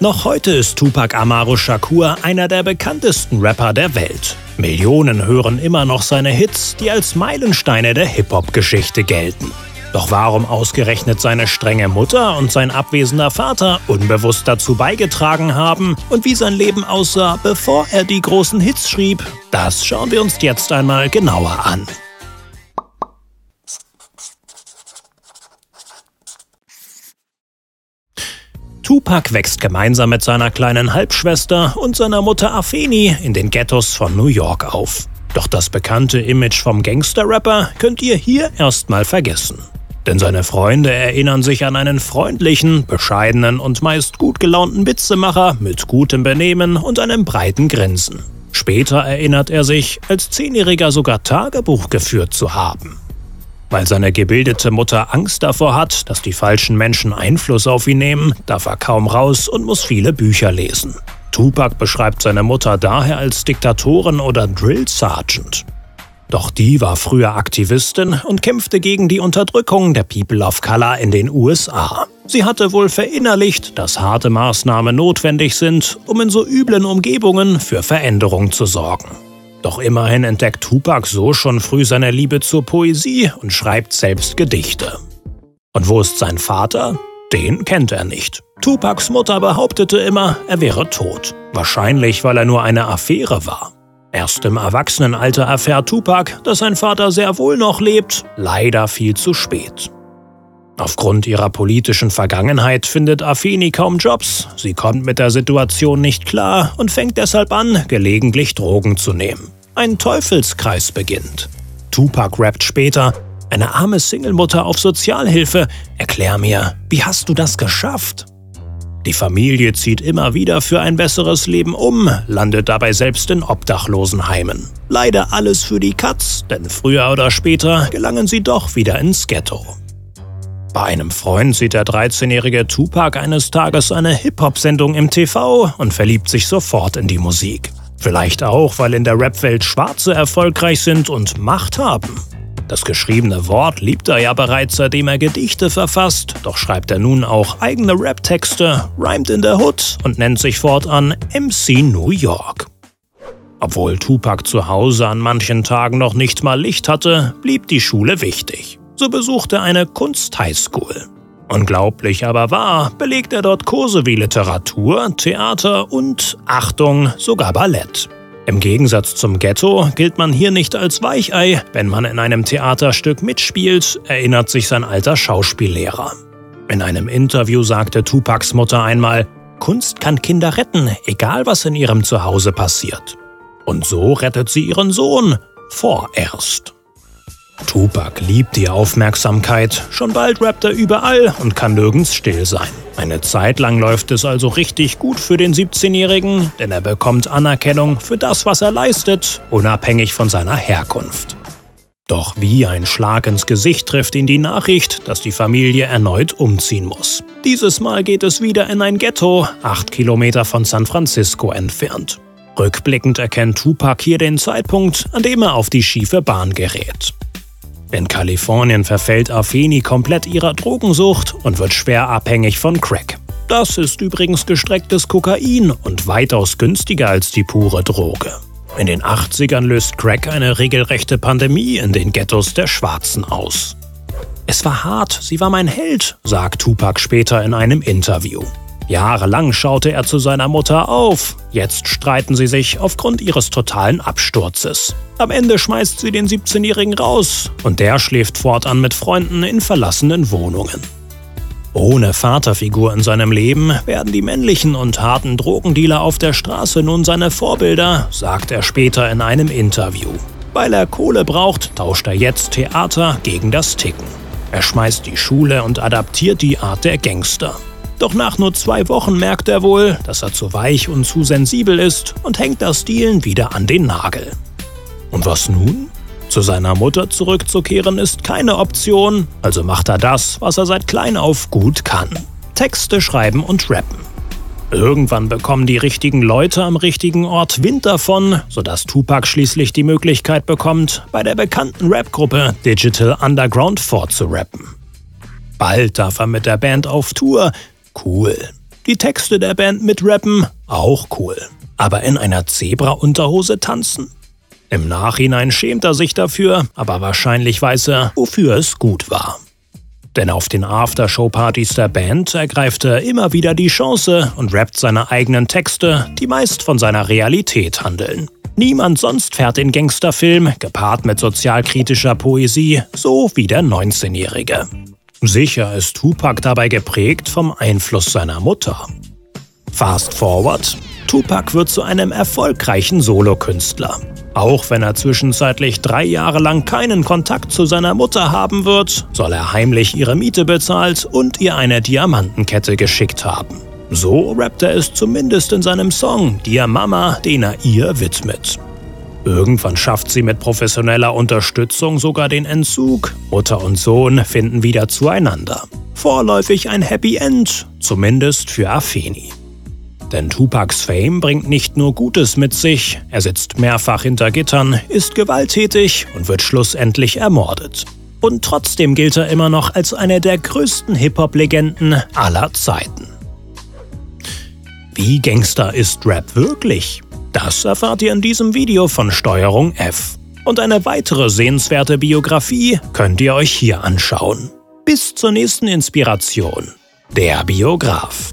Noch heute ist Tupac Amaru Shakur einer der bekanntesten Rapper der Welt. Millionen hören immer noch seine Hits, die als Meilensteine der Hip-Hop-Geschichte gelten. Doch warum ausgerechnet seine strenge Mutter und sein abwesender Vater unbewusst dazu beigetragen haben und wie sein Leben aussah, bevor er die großen Hits schrieb, das schauen wir uns jetzt einmal genauer an. Tupac wächst gemeinsam mit seiner kleinen Halbschwester und seiner Mutter Afeni in den Ghettos von New York auf. Doch das bekannte Image vom Gangster-Rapper könnt ihr hier erstmal vergessen. Denn seine Freunde erinnern sich an einen freundlichen, bescheidenen und meist gut gelaunten Witzemacher mit gutem Benehmen und einem breiten Grinsen. Später erinnert er sich, als Zehnjähriger sogar Tagebuch geführt zu haben. Weil seine gebildete Mutter Angst davor hat, dass die falschen Menschen Einfluss auf ihn nehmen, darf er kaum raus und muss viele Bücher lesen. Tupac beschreibt seine Mutter daher als Diktatorin oder Drill Sergeant. Doch die war früher Aktivistin und kämpfte gegen die Unterdrückung der People of Color in den USA. Sie hatte wohl verinnerlicht, dass harte Maßnahmen notwendig sind, um in so üblen Umgebungen für Veränderung zu sorgen. Doch immerhin entdeckt Tupac so schon früh seine Liebe zur Poesie und schreibt selbst Gedichte. Und wo ist sein Vater? Den kennt er nicht. Tupacs Mutter behauptete immer, er wäre tot. Wahrscheinlich, weil er nur eine Affäre war. Erst im Erwachsenenalter erfährt Tupac, dass sein Vater sehr wohl noch lebt, leider viel zu spät. Aufgrund ihrer politischen Vergangenheit findet Afeni kaum Jobs, sie kommt mit der Situation nicht klar und fängt deshalb an, gelegentlich Drogen zu nehmen. Ein Teufelskreis beginnt. Tupac rappt später, eine arme Singlemutter auf Sozialhilfe, erklär mir, wie hast du das geschafft? Die Familie zieht immer wieder für ein besseres Leben um, landet dabei selbst in Obdachlosenheimen. Leider alles für die Katz, denn früher oder später gelangen sie doch wieder ins Ghetto. Bei einem Freund sieht der 13-jährige Tupac eines Tages eine Hip-Hop-Sendung im TV und verliebt sich sofort in die Musik. Vielleicht auch, weil in der Rap-Welt Schwarze erfolgreich sind und Macht haben. Das geschriebene Wort liebt er ja bereits, seitdem er Gedichte verfasst, doch schreibt er nun auch eigene Rap-Texte, rhymt in der Hood und nennt sich fortan MC New York. Obwohl Tupac zu Hause an manchen Tagen noch nicht mal Licht hatte, blieb die Schule wichtig. So besuchte er eine Kunst-Highschool. Unglaublich aber wahr, belegt er dort Kurse wie Literatur, Theater und, Achtung, sogar Ballett. Im Gegensatz zum Ghetto gilt man hier nicht als Weichei, wenn man in einem Theaterstück mitspielt, erinnert sich sein alter Schauspiellehrer. In einem Interview sagte Tupacs Mutter einmal, Kunst kann Kinder retten, egal was in ihrem Zuhause passiert. Und so rettet sie ihren Sohn vorerst. Tupac liebt die Aufmerksamkeit, schon bald rappt er überall und kann nirgends still sein. Eine Zeit lang läuft es also richtig gut für den 17-Jährigen, denn er bekommt Anerkennung für das, was er leistet, unabhängig von seiner Herkunft. Doch wie ein Schlag ins Gesicht trifft ihn die Nachricht, dass die Familie erneut umziehen muss. Dieses Mal geht es wieder in ein Ghetto, acht Kilometer von San Francisco entfernt. Rückblickend erkennt Tupac hier den Zeitpunkt, an dem er auf die schiefe Bahn gerät. In Kalifornien verfällt Afeni komplett ihrer Drogensucht und wird schwer abhängig von Crack. Das ist übrigens gestrecktes Kokain und weitaus günstiger als die pure Droge. In den 80ern löst Crack eine regelrechte Pandemie in den Ghettos der Schwarzen aus. Es war hart, sie war mein Held, sagt Tupac später in einem Interview. Jahrelang schaute er zu seiner Mutter auf. Jetzt streiten sie sich aufgrund ihres totalen Absturzes. Am Ende schmeißt sie den 17-Jährigen raus und der schläft fortan mit Freunden in verlassenen Wohnungen. Ohne Vaterfigur in seinem Leben werden die männlichen und harten Drogendealer auf der Straße nun seine Vorbilder, sagt er später in einem Interview. Weil er Kohle braucht, tauscht er jetzt Theater gegen das Ticken. Er schmeißt die Schule und adaptiert die Art der Gangster. Doch nach nur zwei Wochen merkt er wohl, dass er zu weich und zu sensibel ist und hängt das Stilen wieder an den Nagel. Und was nun? Zu seiner Mutter zurückzukehren ist keine Option, also macht er das, was er seit klein auf gut kann. Texte schreiben und rappen. Irgendwann bekommen die richtigen Leute am richtigen Ort Wind davon, sodass Tupac schließlich die Möglichkeit bekommt, bei der bekannten Rapgruppe Digital Underground vorzurappen. Bald darf er mit der Band auf Tour, Cool. Die Texte der Band mitrappen? Auch cool. Aber in einer Zebra-Unterhose tanzen? Im Nachhinein schämt er sich dafür, aber wahrscheinlich weiß er, wofür es gut war. Denn auf den Aftershow-Partys der Band ergreift er immer wieder die Chance und rappt seine eigenen Texte, die meist von seiner Realität handeln. Niemand sonst fährt den Gangsterfilm, gepaart mit sozialkritischer Poesie, so wie der 19-Jährige. Sicher ist Tupac dabei geprägt vom Einfluss seiner Mutter. Fast forward, Tupac wird zu einem erfolgreichen Solokünstler. Auch wenn er zwischenzeitlich drei Jahre lang keinen Kontakt zu seiner Mutter haben wird, soll er heimlich ihre Miete bezahlt und ihr eine Diamantenkette geschickt haben. So rappt er es zumindest in seinem Song Dear Mama, den er ihr widmet. Irgendwann schafft sie mit professioneller Unterstützung sogar den Entzug. Mutter und Sohn finden wieder zueinander. Vorläufig ein Happy End, zumindest für Afeni. Denn Tupacs Fame bringt nicht nur Gutes mit sich, er sitzt mehrfach hinter Gittern, ist gewalttätig und wird schlussendlich ermordet. Und trotzdem gilt er immer noch als eine der größten Hip-Hop-Legenden aller Zeiten. Wie Gangster ist Rap wirklich? Das erfahrt ihr in diesem Video von Steuerung F. Und eine weitere sehenswerte Biografie könnt ihr euch hier anschauen. Bis zur nächsten Inspiration. Der Biograf.